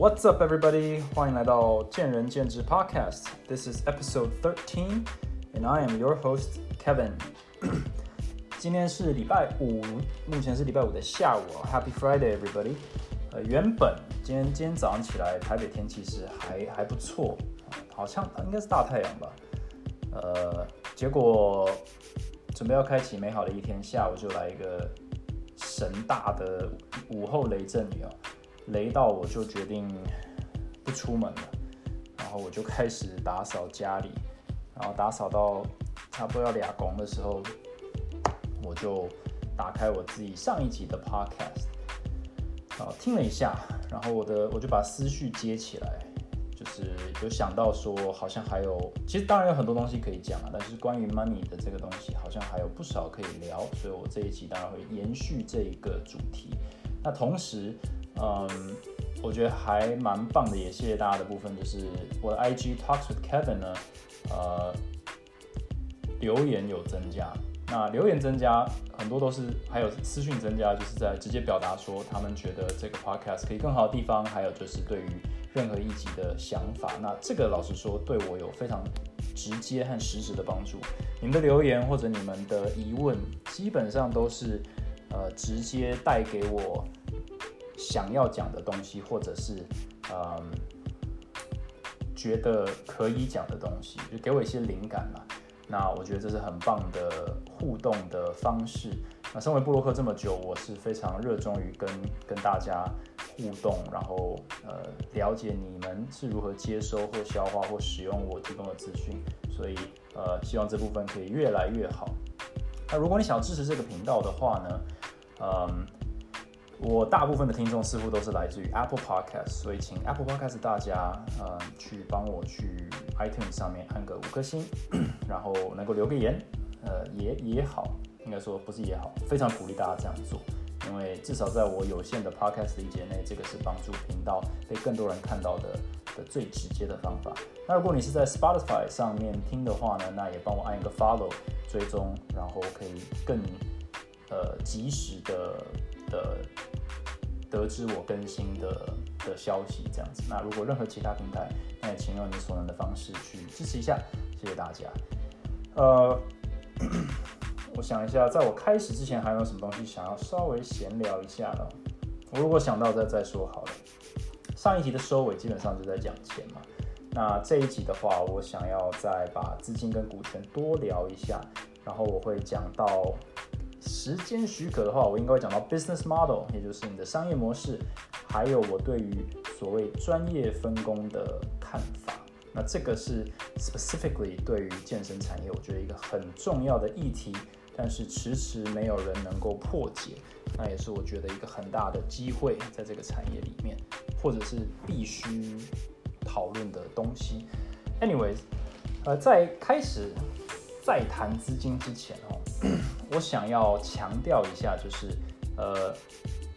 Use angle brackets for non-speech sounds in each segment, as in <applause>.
What's up, everybody? 欢迎来到见仁见智 Podcast. This is episode thirteen, and I am your host Kevin. 今天是礼拜五，目前是礼拜五的下午。Happy Friday, everybody. 呃，原本今天今天早上起来，台北天气是还还不错，好像应该是大太阳吧。呃，结果准备要开启美好的一天，下午就来一个神大的午后雷阵雨哦。雷到我就决定不出门了，然后我就开始打扫家里，然后打扫到差不多要俩工的时候，我就打开我自己上一集的 podcast，啊，听了一下，然后我的我就把思绪接起来，就是有想到说好像还有，其实当然有很多东西可以讲啊，但是关于 money 的这个东西好像还有不少可以聊，所以我这一集当然会延续这一个主题。那同时。嗯，我觉得还蛮棒的，也谢谢大家的部分，就是我的 IG Talks with Kevin 呢，呃，留言有增加，那留言增加很多都是，还有私讯增加，就是在直接表达说他们觉得这个 Podcast 可以更好的地方，还有就是对于任何一集的想法，那这个老实说对我有非常直接和实质的帮助。你们的留言或者你们的疑问，基本上都是呃直接带给我。想要讲的东西，或者是嗯觉得可以讲的东西，就给我一些灵感嘛。那我觉得这是很棒的互动的方式。那身为布洛克这么久，我是非常热衷于跟跟大家互动，然后呃了解你们是如何接收或消化或使用我提供的资讯。所以呃希望这部分可以越来越好。那如果你想要支持这个频道的话呢，嗯。我大部分的听众似乎都是来自于 Apple Podcast，所以请 Apple Podcast 大家呃去帮我去 iTunes 上面按个五颗星，<clears throat> 然后能够留个言，呃也也好，应该说不是也好，非常鼓励大家这样做，因为至少在我有限的 Podcast 理解内，这个是帮助频道被更多人看到的的最直接的方法。那如果你是在 Spotify 上面听的话呢，那也帮我按一个 Follow 追踪，然后可以更呃及时的。的得知我更新的的消息，这样子。那如果任何其他平台，那也请用你所能的方式去支持一下，谢谢大家。呃，<clears throat> 我想一下，在我开始之前，还有什么东西想要稍微闲聊一下的？我如果想到再再说好了。上一集的收尾基本上就在讲钱嘛。那这一集的话，我想要再把资金跟股权多聊一下，然后我会讲到。时间许可的话，我应该会讲到 business model，也就是你的商业模式，还有我对于所谓专业分工的看法。那这个是 specifically 对于健身产业，我觉得一个很重要的议题，但是迟迟没有人能够破解。那也是我觉得一个很大的机会，在这个产业里面，或者是必须讨论的东西。Anyways，呃，在开始再谈资金之前哦。我想要强调一下，就是，呃，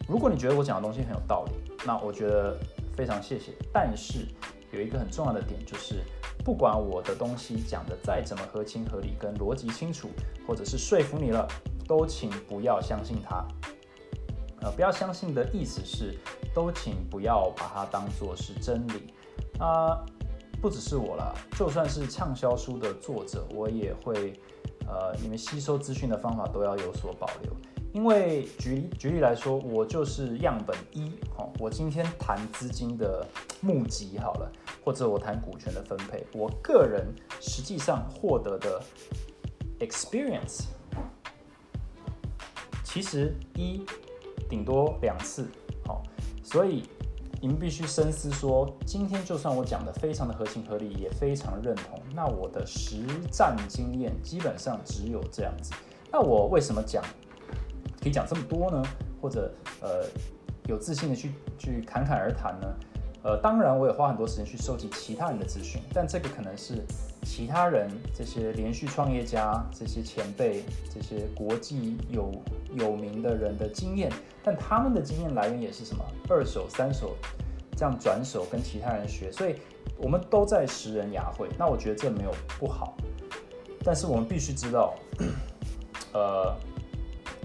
如果你觉得我讲的东西很有道理，那我觉得非常谢谢。但是有一个很重要的点，就是不管我的东西讲的再怎么合情合理、跟逻辑清楚，或者是说服你了，都请不要相信它。呃，不要相信的意思是，都请不要把它当做是真理。啊，不只是我了，就算是畅销书的作者，我也会。呃，你们吸收资讯的方法都要有所保留，因为举举例来说，我就是样本一，哦，我今天谈资金的募集好了，或者我谈股权的分配，我个人实际上获得的 experience，其实一顶多两次，好，所以。你们必须深思说，今天就算我讲的非常的合情合理，也非常认同，那我的实战经验基本上只有这样子。那我为什么讲可以讲这么多呢？或者呃有自信的去去侃侃而谈呢？呃，当然我也花很多时间去收集其他人的资讯，但这个可能是其他人这些连续创业家、这些前辈、这些国际有有名的人的经验。但他们的经验来源也是什么二手、三手这样转手跟其他人学，所以我们都在识人雅会。那我觉得这没有不好，但是我们必须知道，呃，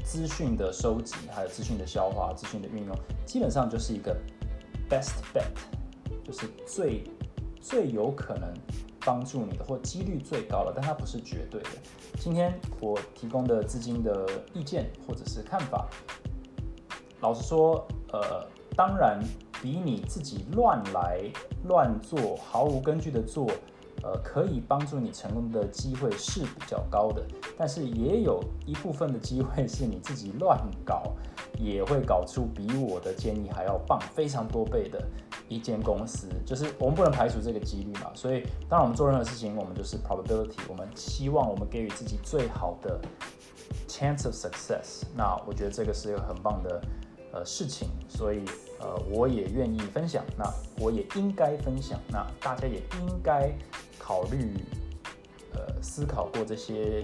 资讯的收集、还有资讯的消化、资讯的运用，基本上就是一个 best bet，就是最最有可能帮助你的，或几率最高的，但它不是绝对的。今天我提供的资金的意见或者是看法，老实说，呃，当然比你自己乱来乱做、毫无根据的做。呃，可以帮助你成功的机会是比较高的，但是也有一部分的机会是你自己乱搞，也会搞出比我的建议还要棒非常多倍的一间公司。就是我们不能排除这个几率嘛，所以当然我们做任何事情，我们就是 probability，我们希望我们给予自己最好的 chance of success。那我觉得这个是一个很棒的呃事情，所以。呃，我也愿意分享，那我也应该分享，那大家也应该考虑，呃，思考过这些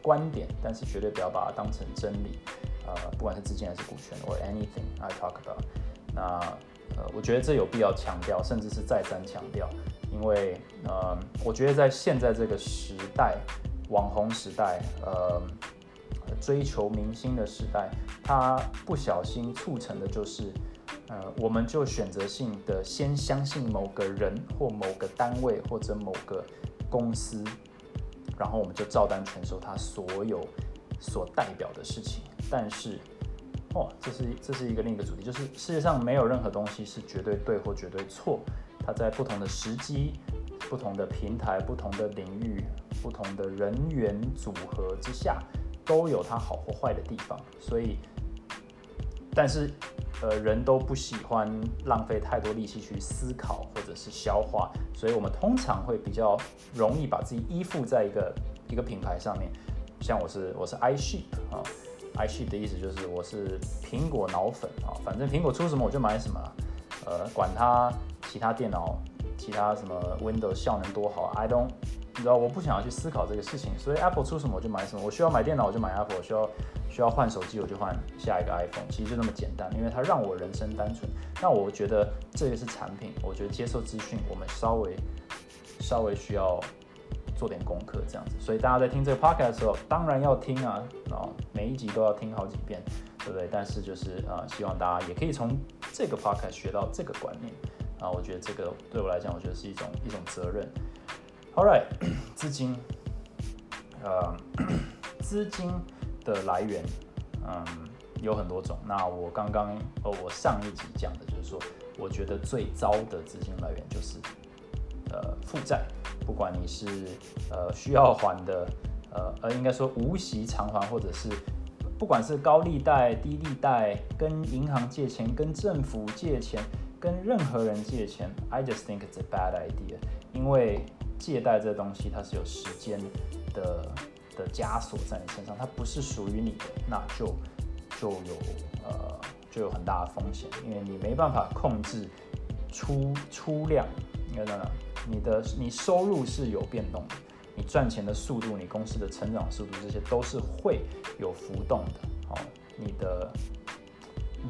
观点，但是绝对不要把它当成真理，呃，不管是资金还是股权，or anything I talk about，那呃，我觉得这有必要强调，甚至是再三强调，因为呃，我觉得在现在这个时代，网红时代，呃。追求明星的时代，它不小心促成的就是，呃，我们就选择性的先相信某个人或某个单位或者某个公司，然后我们就照单全收他所有所代表的事情。但是，哦，这是这是一个另一个主题，就是世界上没有任何东西是绝对对或绝对错，它在不同的时机、不同的平台、不同的领域、不同的人员组合之下。都有它好或坏的地方，所以，但是，呃，人都不喜欢浪费太多力气去思考或者是消化，所以我们通常会比较容易把自己依附在一个一个品牌上面。像我是我是 iSheep 啊，iSheep 的意思就是我是苹果脑粉啊，反正苹果出什么我就买什么，呃，管它其他电脑其他什么 Windows 效能多好，I don't。你知道我不想要去思考这个事情，所以 Apple 出什么我就买什么。我需要买电脑我就买 Apple，我需要需要换手机我就换下一个 iPhone。其实就那么简单，因为它让我人生单纯。那我觉得这个是产品，我觉得接受资讯我们稍微稍微需要做点功课这样子。所以大家在听这个 Podcast 的时候，当然要听啊，啊每一集都要听好几遍，对不对？但是就是啊，希望大家也可以从这个 Podcast 学到这个观念啊。我觉得这个对我来讲，我觉得是一种一种责任。All right，<coughs> 资金，呃，资金的来源，嗯，有很多种。那我刚刚，呃，我上一集讲的就是说，我觉得最糟的资金来源就是，呃，负债。不管你是呃需要还的，呃呃，应该说无息偿还，或者是不管是高利贷、低利贷，跟银行借钱、跟政府借钱、跟任何人借钱，I just think it's a bad idea，因为。借贷这东西，它是有时间的的枷锁在你身上，它不是属于你的，那就就有呃就有很大的风险，因为你没办法控制出出量，你的你收入是有变动的，你赚钱的速度，你公司的成长速度，这些都是会有浮动的。哦，你的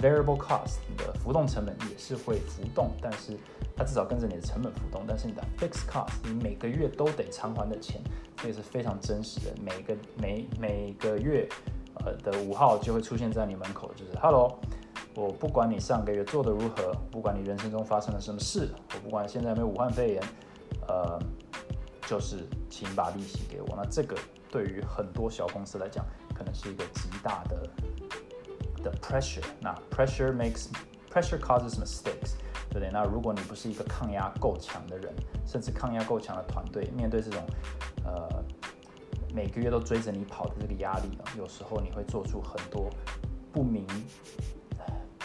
variable cost，你的浮动成本也是会浮动，但是。它至少跟着你的成本浮动，但是你的 fixed cost，你每个月都得偿还的钱，这个是非常真实的。每个每每个月，呃的五号就会出现在你门口，就是 Hello，我不管你上个月做的如何，不管你人生中发生了什么事，我不管现在有没有武汉肺炎，呃，就是请把利息给我。那这个对于很多小公司来讲，可能是一个极大的的 pressure。那 pressure makes pressure causes mistakes。对不对？那如果你不是一个抗压够强的人，甚至抗压够强的团队，面对这种呃每个月都追着你跑的这个压力，有时候你会做出很多不明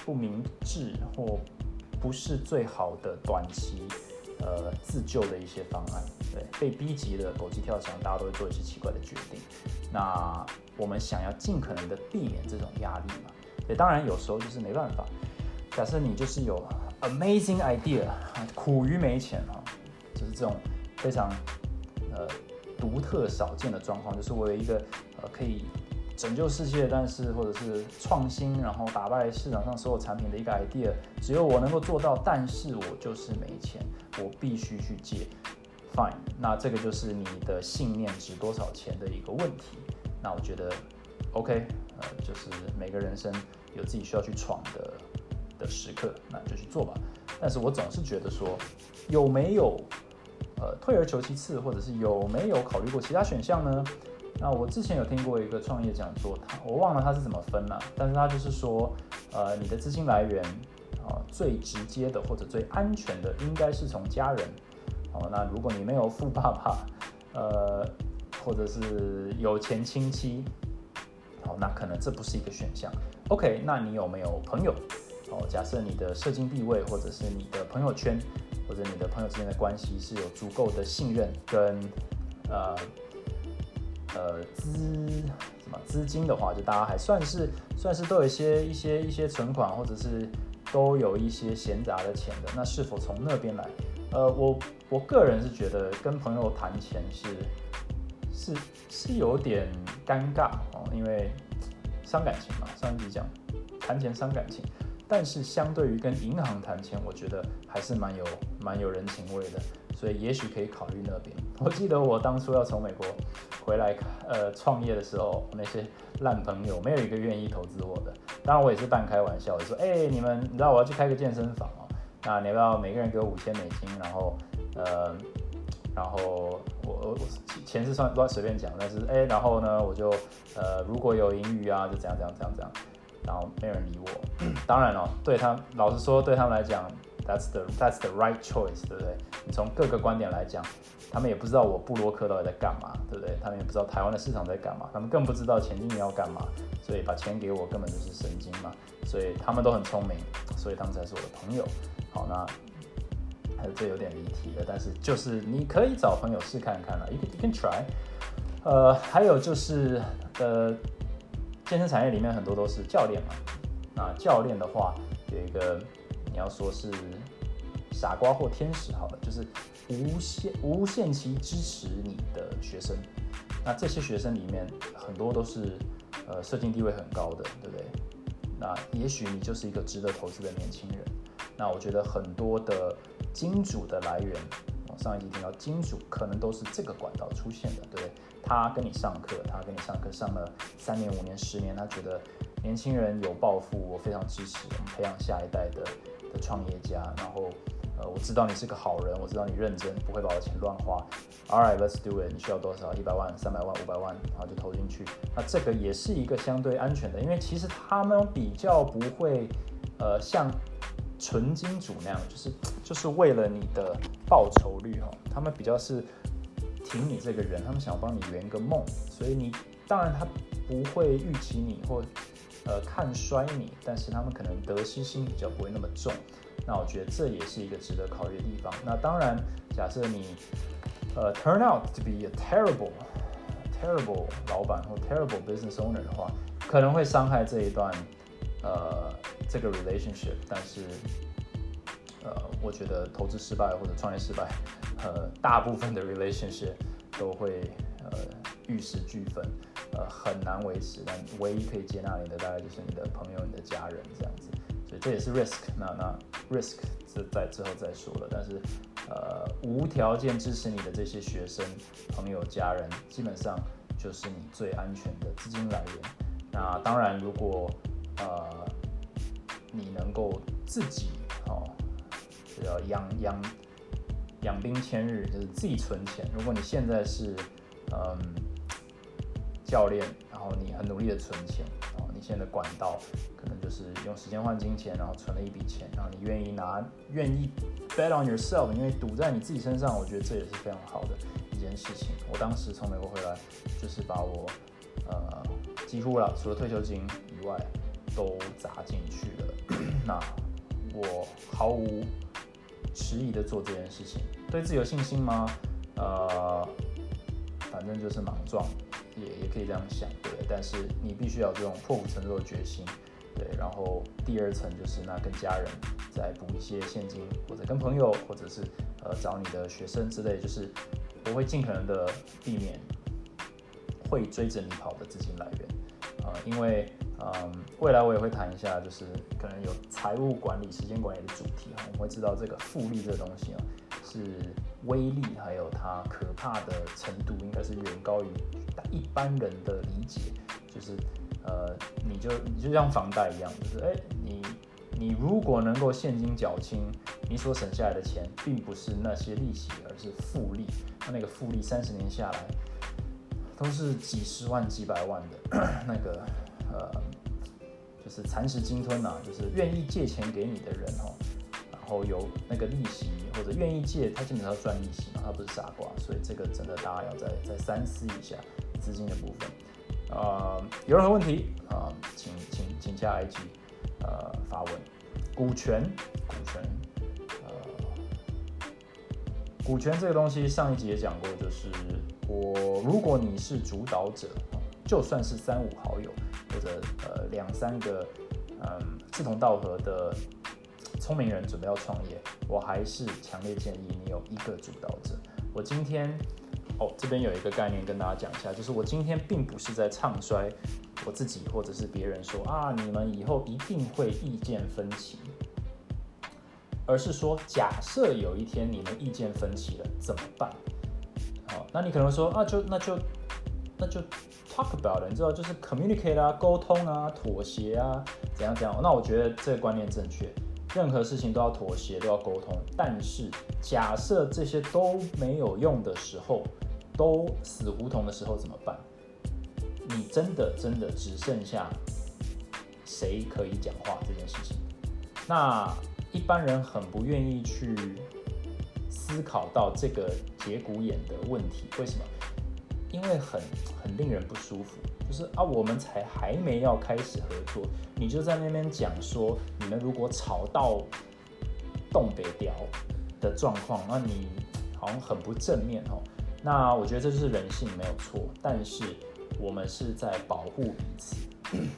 不明智或不是最好的短期呃自救的一些方案。对，被逼急了，狗急跳墙，大家都会做一些奇怪的决定。那我们想要尽可能的避免这种压力嘛？对，当然有时候就是没办法。假设你就是有。Amazing idea，苦于没钱啊，就是这种非常呃独特少见的状况。就是我有一个呃可以拯救世界，但是或者是创新，然后打败市场上所有产品的一个 idea，只有我能够做到，但是我就是没钱，我必须去借。Fine，那这个就是你的信念值多少钱的一个问题。那我觉得 OK，呃，就是每个人生有自己需要去闯的。的时刻，那就去做吧。但是我总是觉得说，有没有呃退而求其次，或者是有没有考虑过其他选项呢？那我之前有听过一个创业讲座，他我忘了他是怎么分了，但是他就是说，呃，你的资金来源啊，最直接的或者最安全的应该是从家人。哦，那如果你没有富爸爸，呃，或者是有钱亲戚，好，那可能这不是一个选项。OK，那你有没有朋友？哦，假设你的社经地位，或者是你的朋友圈，或者你的朋友之间的关系是有足够的信任跟呃。呃，资什么资金的话，就大家还算是算是都有一些一些一些存款，或者是都有一些闲杂的钱的。那是否从那边来？呃，我我个人是觉得跟朋友谈钱是是是有点尴尬哦，因为伤感情嘛。上一集讲谈钱伤感情，但是相对于跟银行谈钱，我觉得还是蛮有蛮有人情味的。所以也许可以考虑那边。我记得我当初要从美国回来，呃，创业的时候，那些烂朋友没有一个愿意投资我的。当然我也是半开玩笑，我说，哎，你们，你知道我要去开个健身房哦，那你要不要每个人给我五千美金？然后，呃，然后我我钱是算乱随便讲，但是哎，然后呢，我就呃，如果有盈余啊，就这样这样这样这样。然后没有人理我。<coughs> 当然了，对他，老实说，对他们来讲。That's the that's the right choice，对不对？你从各个观点来讲，他们也不知道我布洛克到底在干嘛，对不对？他们也不知道台湾的市场在干嘛，他们更不知道前进要干嘛，所以把钱给我根本就是神经嘛。所以他们都很聪明，所以他们才是我的朋友。好，那还有这有点离题了，但是就是你可以找朋友试看看了，you can you can try。呃，还有就是呃，健身产业里面很多都是教练嘛，那教练的话有一个。你要说是傻瓜或天使好了，就是无限无限期支持你的学生。那这些学生里面很多都是呃社经地位很高的，对不对？那也许你就是一个值得投资的年轻人。那我觉得很多的金主的来源，我上一集听到金主可能都是这个管道出现的，对不对？他跟你上课，他跟你上课上了三年、五年、十年，他觉得年轻人有抱负，我非常支持，我们培养下一代的。的创业家，然后，呃，我知道你是个好人，我知道你认真，不会把我钱乱花。All right, let's do it。你需要多少？一百万、三百万、五百万，然后就投进去。那这个也是一个相对安全的，因为其实他们比较不会，呃，像纯金主那样，就是就是为了你的报酬率哈，他们比较是挺你这个人，他们想要帮你圆个梦，所以你当然他不会预期你或。呃，看衰你，但是他们可能得失心比较不会那么重，那我觉得这也是一个值得考虑的地方。那当然，假设你呃 turn out to be a terrible terrible 老板或 terrible business owner 的话，可能会伤害这一段呃这个 relationship。但是呃，我觉得投资失败或者创业失败，呃，大部分的 relationship 都会呃玉石俱焚。呃，很难维持，但唯一可以接纳你的大概就是你的朋友、你的家人这样子，所以这也是 risk。那那 risk 是在之后再说了，但是呃，无条件支持你的这些学生、朋友、家人，基本上就是你最安全的资金来源。那当然，如果呃你能够自己哦，要养养养兵千日，就是自己存钱。如果你现在是嗯。教练，然后你很努力的存钱，然后，你现在的管道可能就是用时间换金钱，然后存了一笔钱，然后你愿意拿，愿意 bet on yourself，因为赌在你自己身上，我觉得这也是非常好的一件事情。我当时从美国回来，就是把我呃几乎了除了退休金以外都砸进去了。那我毫无迟疑的做这件事情，对自己有信心吗？呃，反正就是莽撞。也也可以这样想，对，但是你必须要这种破釜沉舟的决心，对。然后第二层就是那跟家人再补一些现金，或者跟朋友，或者是呃找你的学生之类，就是我会尽可能的避免会追着你跑的资金来源，呃，因为嗯未来我也会谈一下，就是可能有财务管理、时间管理的主题哈，我们会知道这个复利这个东西啊是威力还有它可怕的程度，应该是远高于。一般人的理解就是，呃，你就你就像房贷一样，就是哎，你你如果能够现金缴清，你所省下来的钱，并不是那些利息，而是复利。那那个复利三十年下来，都是几十万、几百万的 <coughs> 那个呃，就是蚕食鲸吞呐，就是愿意借钱给你的人哦，后有那个利息，或者愿意借，他基本上要赚利息嘛，他不是傻瓜，所以这个真的大家要再再三思一下资金的部分。呃，有任何问题啊，请请请加 IG，呃，发问。股权，股权，呃，股权这个东西上一集也讲过，就是我如果你是主导者，就算是三五好友或者呃两三个嗯志同道合的聪明人准备要创业，我还是强烈建议你有一个主导者。我今天。哦，这边有一个概念跟大家讲一下，就是我今天并不是在唱衰我自己或者是别人说啊，你们以后一定会意见分歧，而是说假设有一天你们意见分歧了怎么办？好，那你可能说啊，就那就那就 talk about，你知道就是 communicate 啊，沟通啊，妥协啊，怎样怎样？那我觉得这个观念正确，任何事情都要妥协，都要沟通。但是假设这些都没有用的时候，都死胡同的时候怎么办？你真的真的只剩下谁可以讲话这件事情？那一般人很不愿意去思考到这个节骨眼的问题，为什么？因为很很令人不舒服，就是啊，我们才还没要开始合作，你就在那边讲说，你们如果吵到东北调的状况，那你好像很不正面哦。那我觉得这就是人性没有错，但是我们是在保护彼此。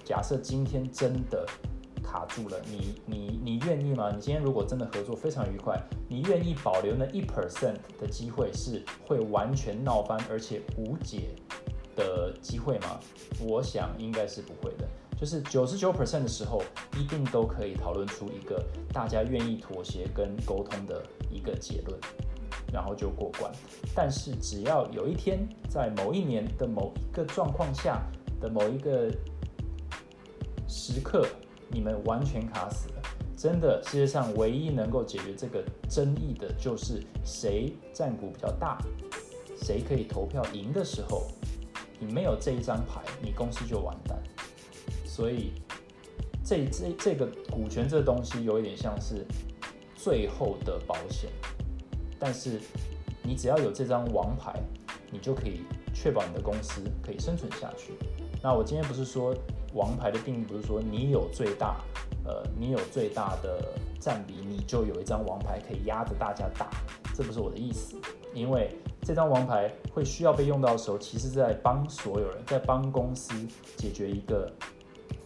假设今天真的卡住了，你你你愿意吗？你今天如果真的合作非常愉快，你愿意保留那一 percent 的机会是会完全闹翻而且无解的机会吗？我想应该是不会的。就是九十九 percent 的时候，一定都可以讨论出一个大家愿意妥协跟沟通的一个结论。然后就过关，但是只要有一天在某一年的某一个状况下的某一个时刻，你们完全卡死了，真的世界上唯一能够解决这个争议的就是谁占股比较大，谁可以投票赢的时候，你没有这一张牌，你公司就完蛋。所以这这这个股权这东西有一点像是最后的保险。但是，你只要有这张王牌，你就可以确保你的公司可以生存下去。那我今天不是说王牌的定义，不是说你有最大，呃，你有最大的占比，你就有一张王牌可以压着大家打，这不是我的意思。因为这张王牌会需要被用到的时候，其实是在帮所有人，在帮公司解决一个。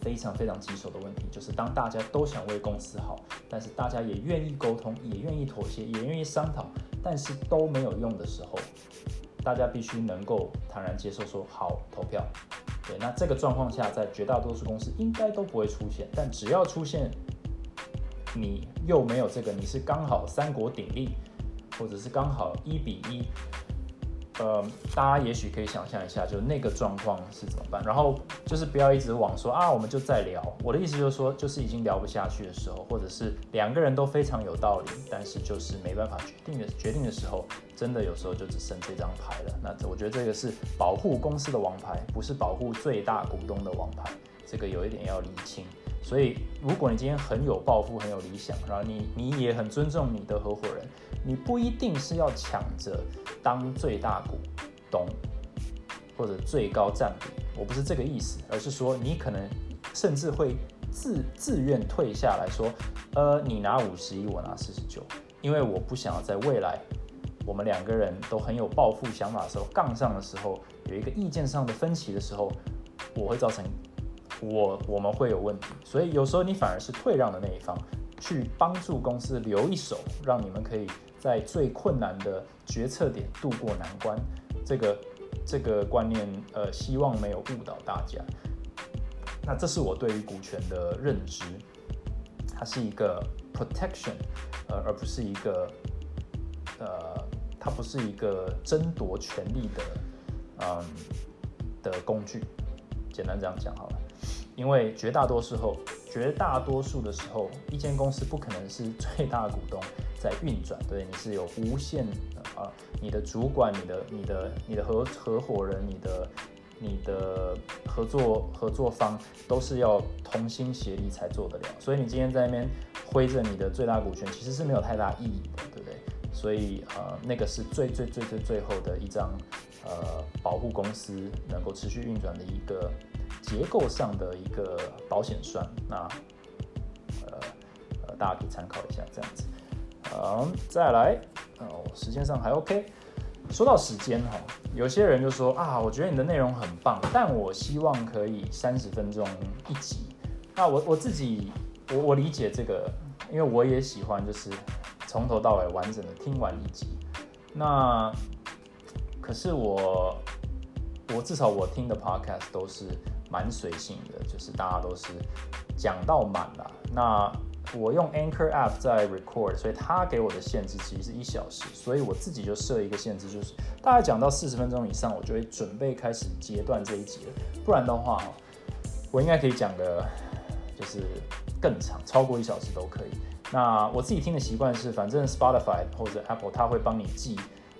非常非常棘手的问题，就是当大家都想为公司好，但是大家也愿意沟通，也愿意妥协，也愿意商讨，但是都没有用的时候，大家必须能够坦然接受，说好投票。对，那这个状况下，在绝大多数公司应该都不会出现，但只要出现，你又没有这个，你是刚好三国鼎立，或者是刚好一比一。呃，大家也许可以想象一下，就那个状况是怎么办。然后就是不要一直往说啊，我们就在聊。我的意思就是说，就是已经聊不下去的时候，或者是两个人都非常有道理，但是就是没办法决定的决定的时候，真的有时候就只剩这张牌了。那我觉得这个是保护公司的王牌，不是保护最大股东的王牌。这个有一点要理清。所以，如果你今天很有抱负、很有理想，然后你你也很尊重你的合伙人，你不一定是要抢着当最大股东或者最高占比，我不是这个意思，而是说你可能甚至会自自愿退下来说，呃，你拿五十一，我拿四十九，因为我不想要在未来我们两个人都很有抱负想法的时候杠上的时候，有一个意见上的分歧的时候，我会造成。我我们会有问题，所以有时候你反而是退让的那一方，去帮助公司留一手，让你们可以在最困难的决策点度过难关。这个这个观念，呃，希望没有误导大家。那这是我对于股权的认知，它是一个 protection，呃，而不是一个，呃，它不是一个争夺权力的，嗯，的工具。简单这样讲好了。因为绝大多数后，绝大多数的时候，一间公司不可能是最大股东在运转，对，你是有无限啊，你的主管、你的、你的、你的合合伙人、你的、你的合作合作方都是要同心协力才做得了。所以你今天在那边挥着你的最大股权，其实是没有太大意义的，对不对？所以呃，那个是最最最最最后的一张呃保护公司能够持续运转的一个。结构上的一个保险栓，那呃呃，大家可以参考一下这样子。嗯，再来哦，时间上还 OK。说到时间哈，有些人就说啊，我觉得你的内容很棒，但我希望可以三十分钟一集。那我我自己我我理解这个，因为我也喜欢就是从头到尾完整的听完一集。那可是我我至少我听的 Podcast 都是。蛮随性的，就是大家都是讲到满了。那我用 Anchor App 在 record，所以它给我的限制其实是一小时，所以我自己就设一个限制，就是大概讲到四十分钟以上，我就会准备开始截断这一集了。不然的话，我应该可以讲的，就是更长，超过一小时都可以。那我自己听的习惯是，反正 Spotify 或者 Apple 它会帮你记，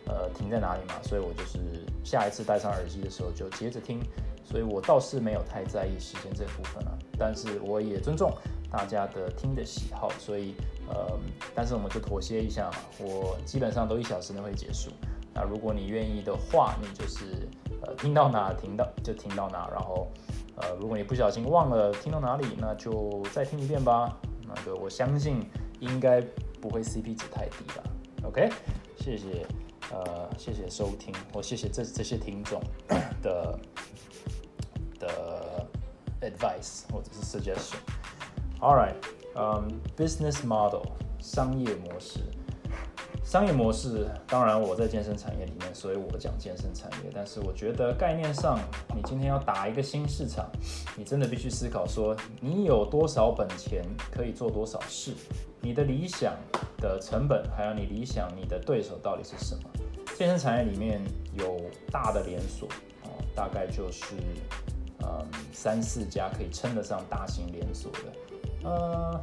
呃，停在哪里嘛，所以我就是下一次戴上耳机的时候就接着听。所以我倒是没有太在意时间这部分了，但是我也尊重大家的听的喜好，所以呃，但是我们就妥协一下嘛。我基本上都一小时内会结束。那如果你愿意的话，你就是呃听到哪听到就听到哪，然后呃如果你不小心忘了听到哪里，那就再听一遍吧。那个我相信应该不会 CP 值太低吧。OK，谢谢呃谢谢收听，我谢谢这这些听众的。的 advice 或者是 suggestion。All right，嗯，business model 商业模式，商业模式，当然我在健身产业里面，所以我讲健身产业。但是我觉得概念上，你今天要打一个新市场，你真的必须思考说，你有多少本钱可以做多少事，你的理想的成本，还有你理想你的对手到底是什么？健身产业里面有大的连锁哦，大概就是。嗯，三四家可以称得上大型连锁的，呃，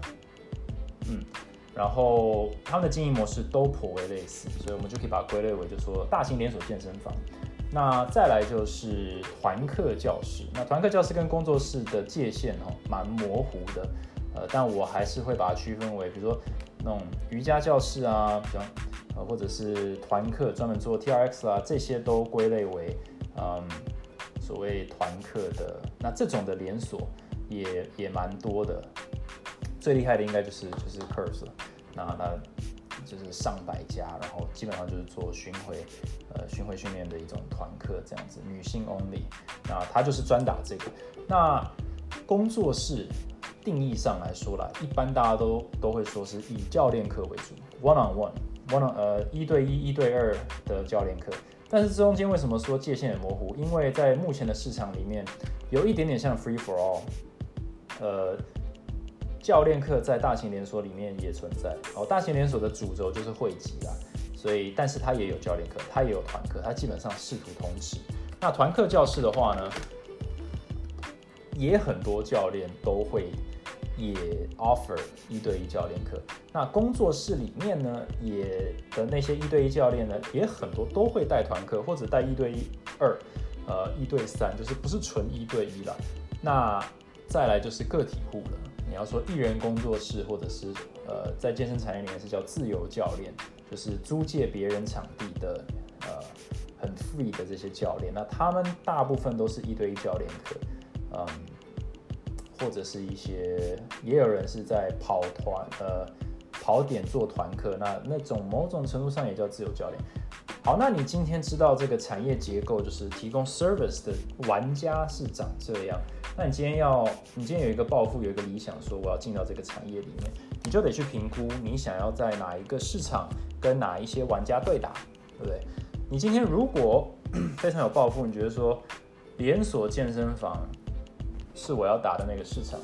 嗯，然后他们的经营模式都颇为类似，所以我们就可以把它归类为，就说大型连锁健身房。那再来就是团课教室，那团课教室跟工作室的界限哦，蛮模糊的，呃，但我还是会把它区分为，比如说那种瑜伽教室啊，比较呃，或者是团课专门做 TRX 啊，这些都归类为，嗯。所谓团课的那这种的连锁也也蛮多的，最厉害的应该就是就是 Curse，了，那那就是上百家，然后基本上就是做巡回呃巡回训练的一种团课这样子，女性 only，那它就是专打这个。那工作室定义上来说啦，一般大家都都会说是以教练课为主，one on one，one on 呃一对一、一对二的教练课。但是中间为什么说界限很模糊？因为在目前的市场里面，有一点点像 free for all，呃，教练课在大型连锁里面也存在哦。大型连锁的主轴就是汇集啦，所以但是它也有教练课，它也有团课，它基本上视图同时。那团课教室的话呢，也很多教练都会。也 offer 一对一教练课，那工作室里面呢，也的那些一对一教练呢，也很多都会带团课或者带一对一二，呃，一对三，就是不是纯一对一了。那再来就是个体户了。你要说艺人工作室，或者是呃，在健身产业里面是叫自由教练，就是租借别人场地的，呃，很 free 的这些教练。那他们大部分都是一对一教练课，嗯。或者是一些，也有人是在跑团，呃，跑点做团课，那那种某种程度上也叫自由教练。好，那你今天知道这个产业结构，就是提供 service 的玩家是长这样。那你今天要，你今天有一个抱负，有一个理想，说我要进到这个产业里面，你就得去评估你想要在哪一个市场跟哪一些玩家对打，对不对？你今天如果非常有抱负，你觉得说连锁健身房。是我要打的那个市场，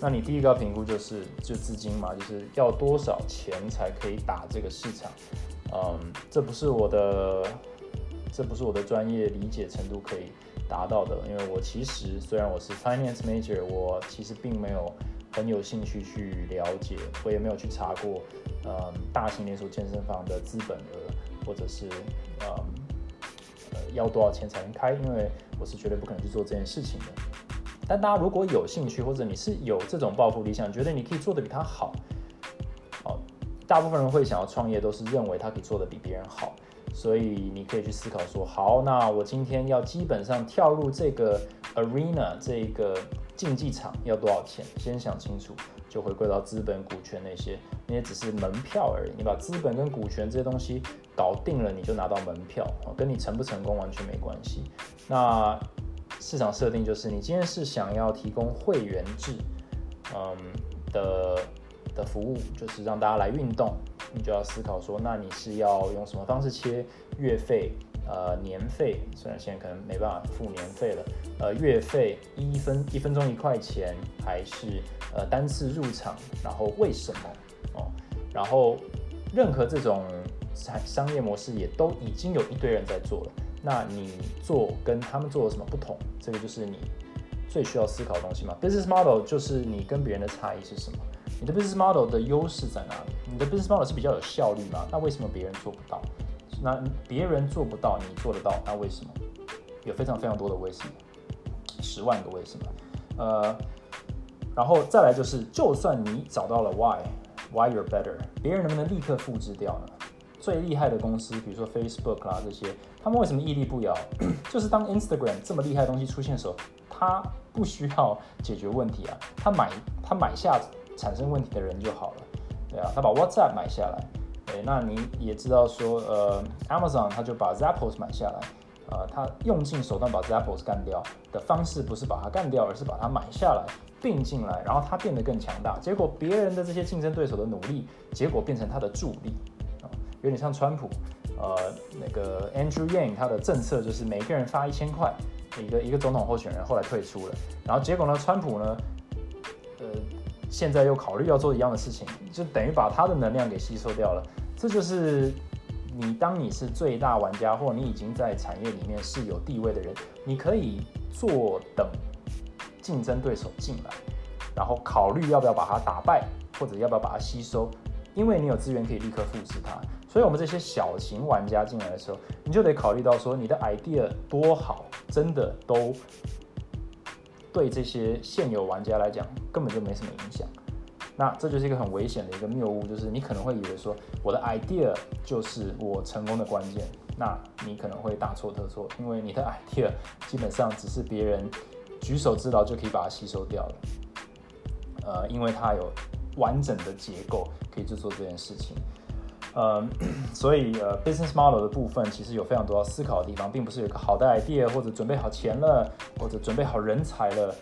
那你第一个要评估就是就资金嘛，就是要多少钱才可以打这个市场？嗯，这不是我的，这不是我的专业理解程度可以达到的，因为我其实虽然我是 finance major，我其实并没有很有兴趣去了解。我也没有去查过，嗯，大型连锁健身房的资本额，或者是嗯呃要多少钱才能开，因为我是绝对不可能去做这件事情的。但大家如果有兴趣，或者你是有这种抱负理想，觉得你可以做的比他好，好，大部分人会想要创业，都是认为他可以做的比别人好。所以你可以去思考说，好，那我今天要基本上跳入这个 arena 这个竞技场要多少钱？先想清楚，就回归到资本、股权那些，那些只是门票而已。你把资本跟股权这些东西搞定了，你就拿到门票，跟你成不成功完全没关系。那市场设定就是，你今天是想要提供会员制，嗯的的服务，就是让大家来运动。你就要思考说，那你是要用什么方式切月费、呃年费？虽然现在可能没办法付年费了，呃月费一分一分钟一块钱，还是呃单次入场？然后为什么？哦，然后任何这种商商业模式也都已经有一堆人在做了，那你做跟他们做有什么不同？这个就是你最需要思考的东西嘛。Business model 就是你跟别人的差异是什么？你的 business model 的优势在哪里？你的 business model 是比较有效率吗？那为什么别人做不到？那别人做不到，你做得到，那为什么？有非常非常多的为什么，十万个为什么。呃，然后再来就是，就算你找到了 why，why you're better，别人能不能立刻复制掉呢？最厉害的公司，比如说 Facebook 啦这些，他们为什么屹立不摇？<clears throat> 就是当 Instagram 这么厉害的东西出现的时候，他不需要解决问题啊，他买他买下。产生问题的人就好了，对啊，他把 WhatsApp 买下来，对，那你也知道说，呃，Amazon 他就把 Zappos 买下来，呃，他用尽手段把 Zappos 干掉的方式不是把它干掉，而是把它买下来并进来，然后它变得更强大。结果别人的这些竞争对手的努力，结果变成他的助力，有点像川普，呃，那个 Andrew Yang 他的政策就是每个人发一千块，一个一个总统候选人后来退出了，然后结果呢，川普呢，呃。现在又考虑要做一样的事情，就等于把他的能量给吸收掉了。这就是你当你是最大玩家，或你已经在产业里面是有地位的人，你可以坐等竞争对手进来，然后考虑要不要把它打败，或者要不要把它吸收，因为你有资源可以立刻复制它。所以，我们这些小型玩家进来的时候，你就得考虑到说，你的 idea 多好，真的都。对这些现有玩家来讲，根本就没什么影响。那这就是一个很危险的一个谬误，就是你可能会以为说我的 idea 就是我成功的关键，那你可能会大错特错，因为你的 <laughs> idea 基本上只是别人举手之劳就可以把它吸收掉了。呃，因为它有完整的结构可以去做这件事情。呃，<clears throat> 所以呃，business model 的部分其实有非常多要思考的地方，并不是有个好的 idea 或者准备好钱了，或者准备好人才了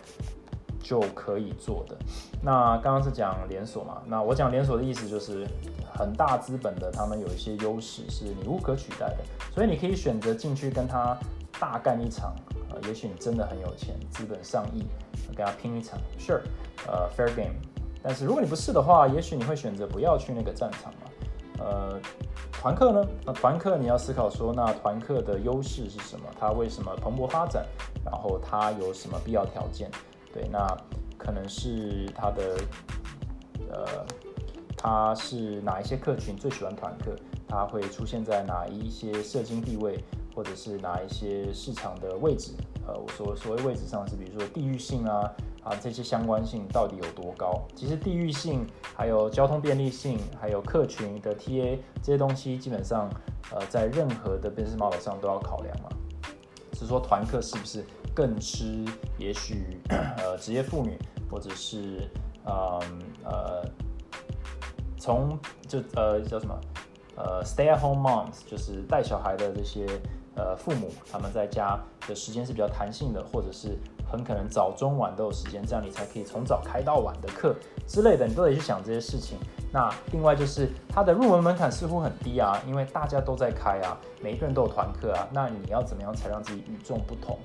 就可以做的。那刚刚是讲连锁嘛？那我讲连锁的意思就是很大资本的，他们有一些优势是你无可取代的，所以你可以选择进去跟他大干一场。呃，也许你真的很有钱，资本上亿，跟他拼一场，sure，呃，fair game。但是如果你不是的话，也许你会选择不要去那个战场嘛。呃，团课呢？那团课你要思考说，那团课的优势是什么？它为什么蓬勃发展？然后它有什么必要条件？对，那可能是它的，呃，它是哪一些客群最喜欢团课？它会出现在哪一些社经地位，或者是哪一些市场的位置？呃，我说所谓位置上是，比如说地域性啊。啊，这些相关性到底有多高？其实地域性、还有交通便利性、还有客群的 TA 这些东西，基本上呃，在任何的 business model 上都要考量嘛。只是说团课是不是更吃？也许呃，职业妇女，或者是呃呃，从就呃叫什么呃，stay at home moms，就是带小孩的这些呃父母，他们在家的时间是比较弹性的，或者是。很可能早中晚都有时间，这样你才可以从早开到晚的课之类的，你都得去想这些事情。那另外就是它的入门门槛似乎很低啊，因为大家都在开啊，每一个人都有团课啊。那你要怎么样才让自己与众不同？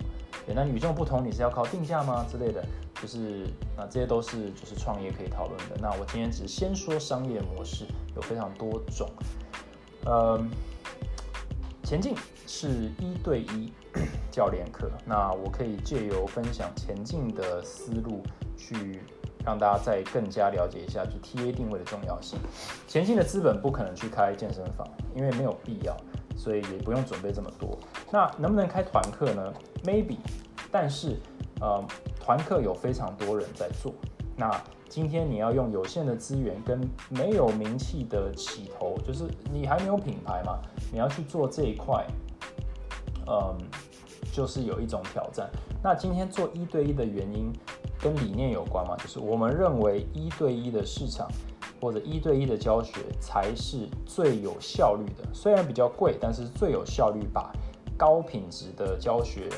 对，那与众不同，你是要靠定价吗之类的？就是那这些都是就是创业可以讨论的。那我今天只先说商业模式有非常多种，嗯。前进是一对一教练课，那我可以借由分享前进的思路去让大家再更加了解一下，就 TA 定位的重要性。前进的资本不可能去开健身房，因为没有必要，所以也不用准备这么多。那能不能开团课呢？Maybe，但是呃，团课有非常多人在做。那今天你要用有限的资源跟没有名气的起头，就是你还没有品牌嘛，你要去做这一块，嗯，就是有一种挑战。那今天做一对一的原因跟理念有关嘛？就是我们认为一对一的市场或者一对一的教学才是最有效率的，虽然比较贵，但是最有效率把高品质的教学，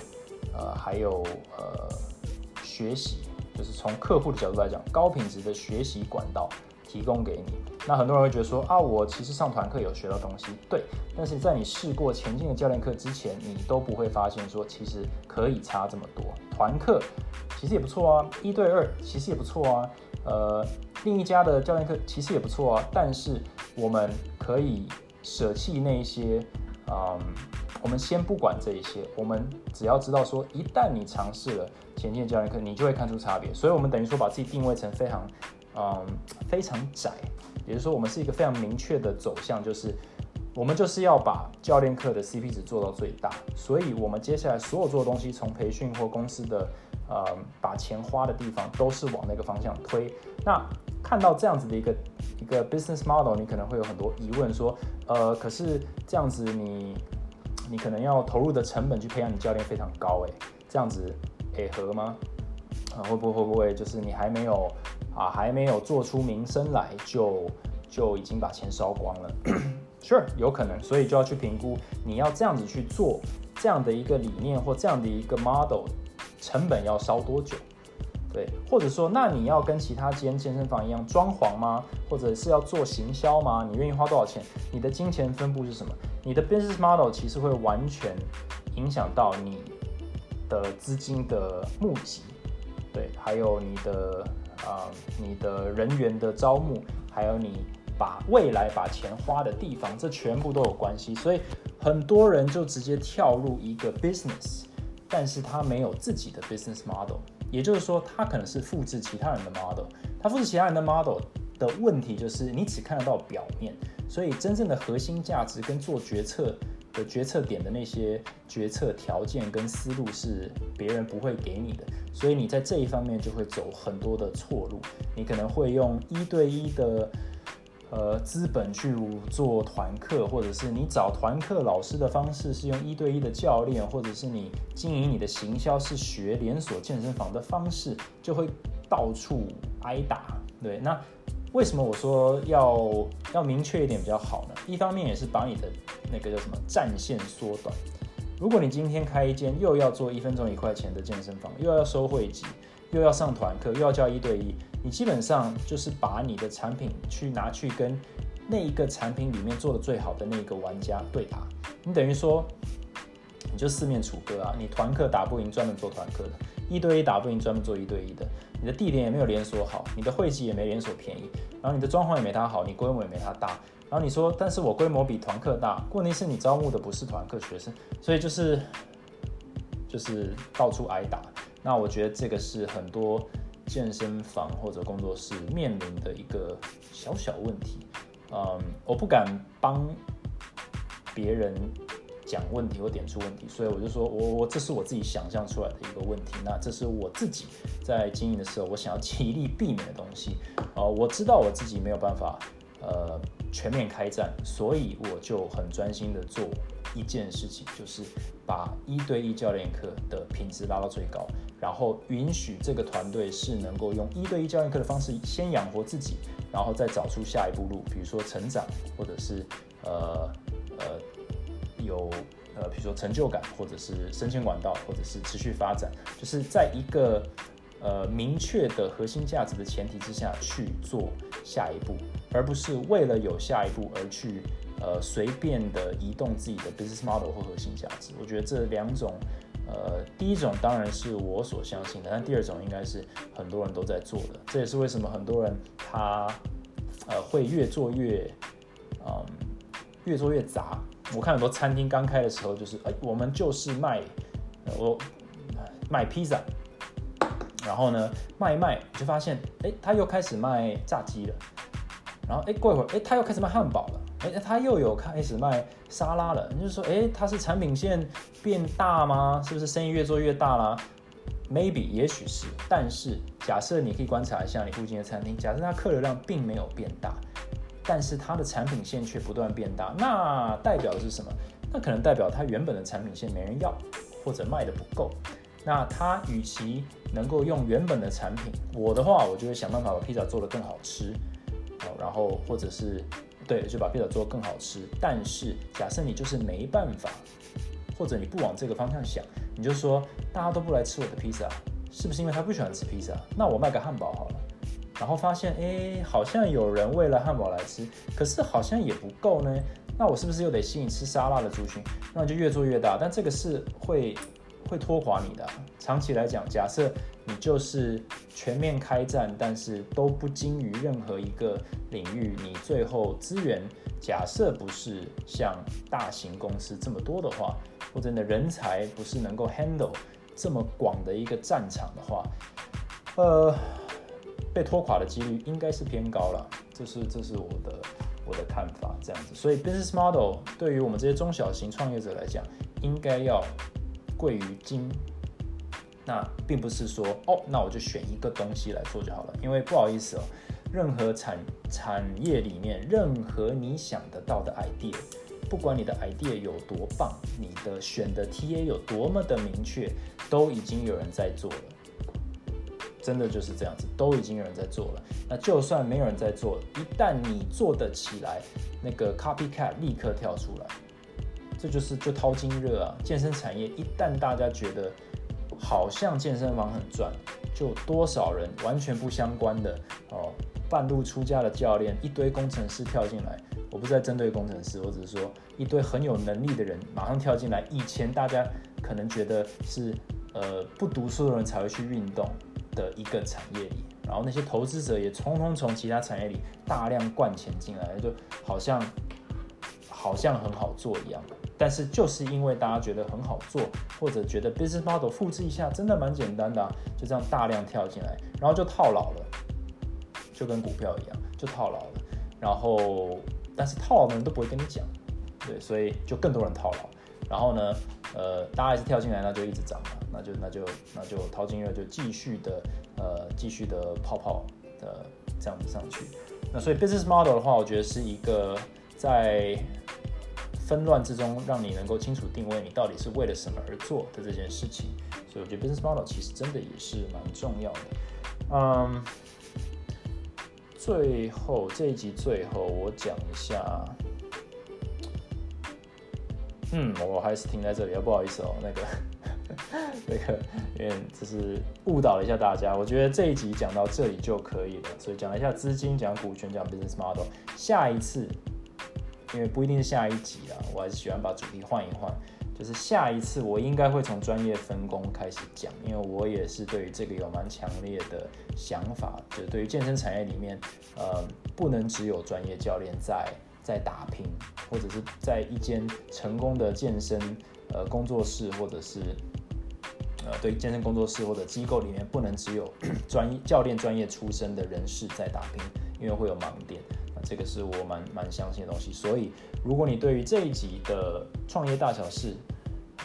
呃，还有呃学习。就是从客户的角度来讲，高品质的学习管道提供给你。那很多人会觉得说啊，我其实上团课有学到东西，对。但是在你试过前进的教练课之前，你都不会发现说其实可以差这么多。团课其实也不错啊，一对二其实也不错啊，呃，另一家的教练课其实也不错啊。但是我们可以舍弃那些，嗯。我们先不管这一些，我们只要知道说，一旦你尝试了前进教练课，你就会看出差别。所以，我们等于说把自己定位成非常，嗯，非常窄，也就是说，我们是一个非常明确的走向，就是我们就是要把教练课的 CP 值做到最大。所以，我们接下来所有做的东西，从培训或公司的，呃，把钱花的地方，都是往那个方向推。那看到这样子的一个一个 business model，你可能会有很多疑问，说，呃，可是这样子你。你可能要投入的成本去培养你教练非常高，诶，这样子诶合吗？啊，会不会会不会就是你还没有啊还没有做出名声来就就已经把钱烧光了？<clears throat> Sure，有可能，所以就要去评估你要这样子去做这样的一个理念或这样的一个 model，成本要烧多久？对，或者说那你要跟其他间健身房一样装潢吗？或者是要做行销吗？你愿意花多少钱？你的金钱分布是什么？你的 business model 其实会完全影响到你的资金的募集，对，还有你的啊，你的人员的招募，还有你把未来把钱花的地方，这全部都有关系。所以很多人就直接跳入一个 business，但是他没有自己的 business model，也就是说，他可能是复制其他人的 model，他复制其他人的 model 的问题就是你只看得到表面。所以，真正的核心价值跟做决策的决策点的那些决策条件跟思路是别人不会给你的，所以你在这一方面就会走很多的错路。你可能会用一对一的呃资本去做团课，或者是你找团课老师的方式是用一对一的教练，或者是你经营你的行销是学连锁健身房的方式，就会到处挨打。对，那。为什么我说要要明确一点比较好呢？一方面也是把你的那个叫什么战线缩短。如果你今天开一间又要做一分钟一块钱的健身房，又要收会籍，又要上团课，又要教一对一，你基本上就是把你的产品去拿去跟那一个产品里面做的最好的那个玩家对打，你等于说你就四面楚歌啊！你团课打不赢专门做团课的，一对一打不赢专门做一对一的。你的地点也没有连锁好，你的会籍也没连锁便宜，然后你的装潢也没它好，你规模也没它大。然后你说，但是我规模比团课大，问题是你招募的不是团课学生，所以就是就是到处挨打。那我觉得这个是很多健身房或者工作室面临的一个小小问题。嗯，我不敢帮别人。讲问题或点出问题，所以我就说我我这是我自己想象出来的一个问题，那这是我自己在经营的时候我想要极力避免的东西。呃，我知道我自己没有办法呃全面开战，所以我就很专心的做一件事情，就是把一对一教练课的品质拉到最高，然后允许这个团队是能够用一对一教练课的方式先养活自己，然后再找出下一步路，比如说成长，或者是呃呃。有呃，比如说成就感，或者是升迁管道，或者是持续发展，就是在一个呃明确的核心价值的前提之下去做下一步，而不是为了有下一步而去呃随便的移动自己的 business model 或核心价值。我觉得这两种呃，第一种当然是我所相信的，但第二种应该是很多人都在做的。这也是为什么很多人他呃会越做越嗯越做越杂。我看很多餐厅刚开的时候，就是哎，我们就是卖我卖披萨然后呢，卖一卖就发现，哎，他又开始卖炸鸡了。然后，哎，过一会儿，哎，他又开始卖汉堡了。哎，他又有开始卖沙拉了。你就说，哎，他是产品线变大吗？是不是生意越做越大啦 m a y b e 也许是。但是，假设你可以观察一下你附近的餐厅，假设它客流量并没有变大，但是它的产品线却不断变大，那代表的是什么？那可能代表它原本的产品线没人要，或者卖的不够。那他与其能够用原本的产品，我的话，我就会想办法把披萨做得更好吃。然后或者是对，就把披萨做得更好吃。但是假设你就是没办法，或者你不往这个方向想，你就说大家都不来吃我的披萨，是不是因为他不喜欢吃披萨？那我卖个汉堡好了。然后发现哎，好像有人为了汉堡来吃，可是好像也不够呢。那我是不是又得吸引吃沙拉的族群？那你就越做越大。但这个是会会拖垮你的。长期来讲，假设。你就是全面开战，但是都不精于任何一个领域。你最后资源假设不是像大型公司这么多的话，或者你的人才不是能够 handle 这么广的一个战场的话，呃，被拖垮的几率应该是偏高了。这是这是我的我的看法，这样子。所以 business model 对于我们这些中小型创业者来讲，应该要贵于精。那并不是说哦，那我就选一个东西来做就好了，因为不好意思哦，任何产产业里面，任何你想得到的 idea，不管你的 idea 有多棒，你的选的 TA 有多么的明确，都已经有人在做了，真的就是这样子，都已经有人在做了。那就算没有人在做，一旦你做得起来，那个 copycat 立刻跳出来，这就是就淘金热啊！健身产业一旦大家觉得。好像健身房很赚，就多少人完全不相关的哦，半路出家的教练，一堆工程师跳进来。我不是在针对工程师，我只是说一堆很有能力的人马上跳进来。以前大家可能觉得是呃不读书的人才会去运动的一个产业里，然后那些投资者也通通从其他产业里大量灌钱进来，就好像好像很好做一样。但是就是因为大家觉得很好做，或者觉得 business model 复制一下真的蛮简单的，就这样大量跳进来，然后就套牢了，就跟股票一样，就套牢了。然后，但是套牢的人都不会跟你讲，对，所以就更多人套牢。然后呢，呃，大家还是跳进来，那就一直涨嘛，那就那就那就淘金热就继续的呃继续的泡泡的这样子上去。那所以 business model 的话，我觉得是一个在。纷乱之中，让你能够清楚定位你到底是为了什么而做的这件事情，所以我觉得 business model 其实真的也是蛮重要的。嗯，最后这一集最后我讲一下，嗯，我还是停在这里，不好意思哦，那个 <laughs> 那个，因为这是误导了一下大家，我觉得这一集讲到这里就可以了，所以讲一下资金，讲股权，讲 business model，下一次。因为不一定是下一集啊，我还是喜欢把主题换一换。就是下一次我应该会从专业分工开始讲，因为我也是对于这个有蛮强烈的想法，就是对于健身产业里面，呃，不能只有专业教练在在打拼，或者是在一间成功的健身呃工作室，或者是呃对健身工作室或者机构里面，不能只有 <clears throat> 专业教练专业出身的人士在打拼，因为会有盲点。这个是我蛮蛮相信的东西，所以如果你对于这一集的创业大小事，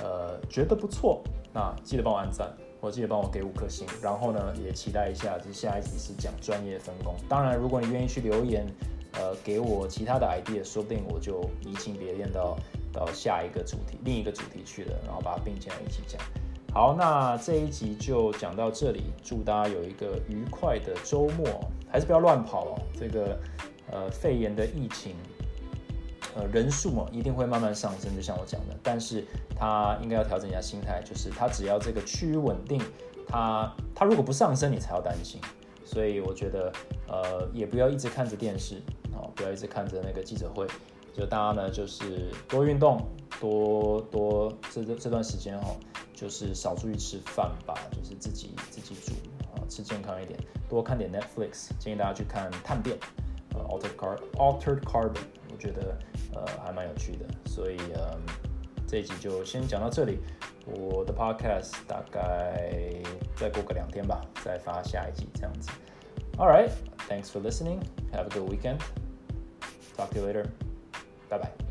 呃，觉得不错，那记得帮我按赞，或记得帮我给五颗星，然后呢，也期待一下，这下一集是讲专业分工。当然，如果你愿意去留言，呃，给我其他的 idea，说不定我就移情别恋到到下一个主题，另一个主题去了，然后把它并进来一起讲。好，那这一集就讲到这里，祝大家有一个愉快的周末，还是不要乱跑哦，这个。呃，肺炎的疫情，呃，人数嘛一定会慢慢上升，就像我讲的，但是他应该要调整一下心态，就是他只要这个趋于稳定，他他如果不上升，你才要担心。所以我觉得，呃，也不要一直看着电视，哦，不要一直看着那个记者会，就大家呢就是多运动，多多这这这段时间哈，就是少出去吃饭吧，就是自己自己煮啊，吃健康一点，多看点 Netflix，建议大家去看《探店变》。Altered Car Altered Carbon，我觉得呃还蛮有趣的，所以呃 这一集就先讲到这里。我的 podcast 大概再过个两天吧，再发下一集这样子。All right, thanks for listening. Have a good weekend. Talk to you later. Bye bye.